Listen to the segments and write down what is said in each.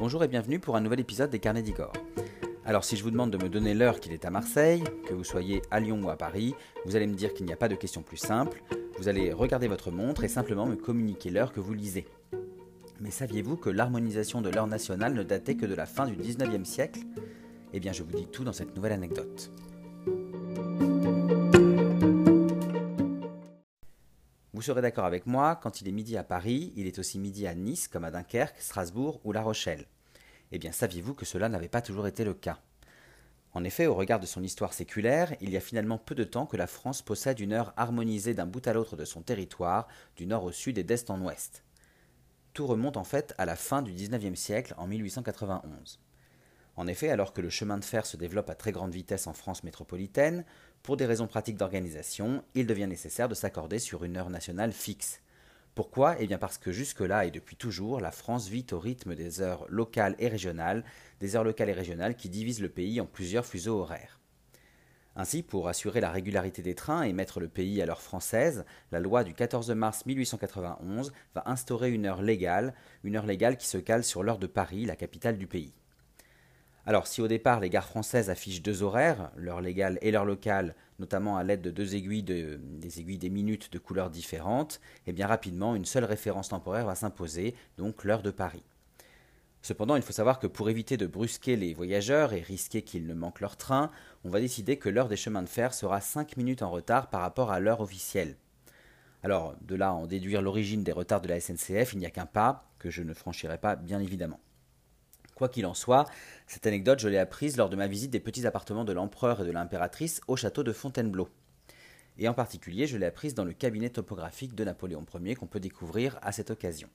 Bonjour et bienvenue pour un nouvel épisode des Carnets d'Igor. Alors si je vous demande de me donner l'heure qu'il est à Marseille, que vous soyez à Lyon ou à Paris, vous allez me dire qu'il n'y a pas de question plus simple, vous allez regarder votre montre et simplement me communiquer l'heure que vous lisez. Mais saviez-vous que l'harmonisation de l'heure nationale ne datait que de la fin du 19e siècle? Eh bien je vous dis tout dans cette nouvelle anecdote. Vous serez d'accord avec moi, quand il est midi à Paris, il est aussi midi à Nice, comme à Dunkerque, Strasbourg ou La Rochelle. Eh bien, saviez-vous que cela n'avait pas toujours été le cas? En effet, au regard de son histoire séculaire, il y a finalement peu de temps que la France possède une heure harmonisée d'un bout à l'autre de son territoire, du nord au sud et d'est en ouest. Tout remonte en fait à la fin du XIXe siècle, en 1891. En effet, alors que le chemin de fer se développe à très grande vitesse en France métropolitaine, pour des raisons pratiques d'organisation, il devient nécessaire de s'accorder sur une heure nationale fixe. Pourquoi? Eh bien parce que jusque-là et depuis toujours, la France vit au rythme des heures locales et régionales, des heures locales et régionales qui divisent le pays en plusieurs fuseaux horaires. Ainsi, pour assurer la régularité des trains et mettre le pays à l'heure française, la loi du 14 mars 1891 va instaurer une heure légale, une heure légale qui se cale sur l'heure de Paris, la capitale du pays. Alors, si au départ les gares françaises affichent deux horaires, l'heure légale et l'heure locale, notamment à l'aide de deux aiguilles des aiguilles des minutes de couleurs différentes, eh bien rapidement une seule référence temporaire va s'imposer, donc l'heure de Paris. Cependant, il faut savoir que pour éviter de brusquer les voyageurs et risquer qu'ils ne manquent leur train, on va décider que l'heure des chemins de fer sera 5 minutes en retard par rapport à l'heure officielle. Alors, de là à en déduire l'origine des retards de la SNCF, il n'y a qu'un pas, que je ne franchirai pas bien évidemment. Quoi qu'il en soit, cette anecdote, je l'ai apprise lors de ma visite des petits appartements de l'empereur et de l'impératrice au château de Fontainebleau. Et en particulier, je l'ai apprise dans le cabinet topographique de Napoléon Ier qu'on peut découvrir à cette occasion.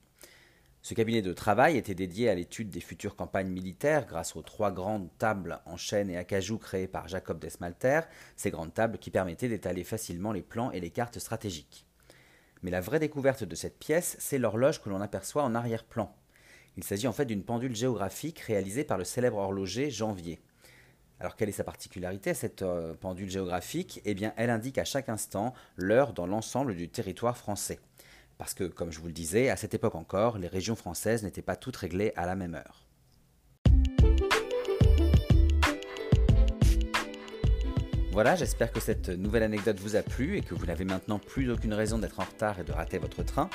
Ce cabinet de travail était dédié à l'étude des futures campagnes militaires grâce aux trois grandes tables en chêne et acajou créées par Jacob Desmalter, ces grandes tables qui permettaient d'étaler facilement les plans et les cartes stratégiques. Mais la vraie découverte de cette pièce, c'est l'horloge que l'on aperçoit en arrière-plan. Il s'agit en fait d'une pendule géographique réalisée par le célèbre horloger Janvier. Alors quelle est sa particularité cette euh, pendule géographique? Eh bien elle indique à chaque instant l'heure dans l'ensemble du territoire français. Parce que, comme je vous le disais, à cette époque encore, les régions françaises n'étaient pas toutes réglées à la même heure. Voilà, j'espère que cette nouvelle anecdote vous a plu et que vous n'avez maintenant plus aucune raison d'être en retard et de rater votre train.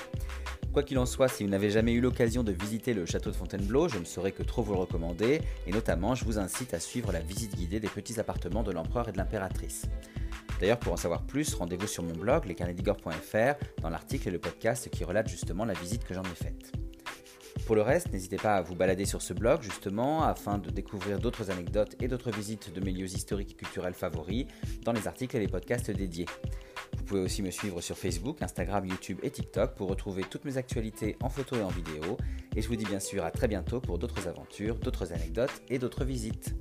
Quoi qu'il en soit, si vous n'avez jamais eu l'occasion de visiter le château de Fontainebleau, je ne saurais que trop vous le recommander, et notamment je vous incite à suivre la visite guidée des petits appartements de l'empereur et de l'impératrice. D'ailleurs, pour en savoir plus, rendez-vous sur mon blog, lescarnedigor.fr, dans l'article et le podcast qui relate justement la visite que j'en ai faite. Pour le reste, n'hésitez pas à vous balader sur ce blog justement afin de découvrir d'autres anecdotes et d'autres visites de mes lieux historiques et culturels favoris dans les articles et les podcasts dédiés. Vous pouvez aussi me suivre sur Facebook, Instagram, YouTube et TikTok pour retrouver toutes mes actualités en photo et en vidéo. Et je vous dis bien sûr à très bientôt pour d'autres aventures, d'autres anecdotes et d'autres visites.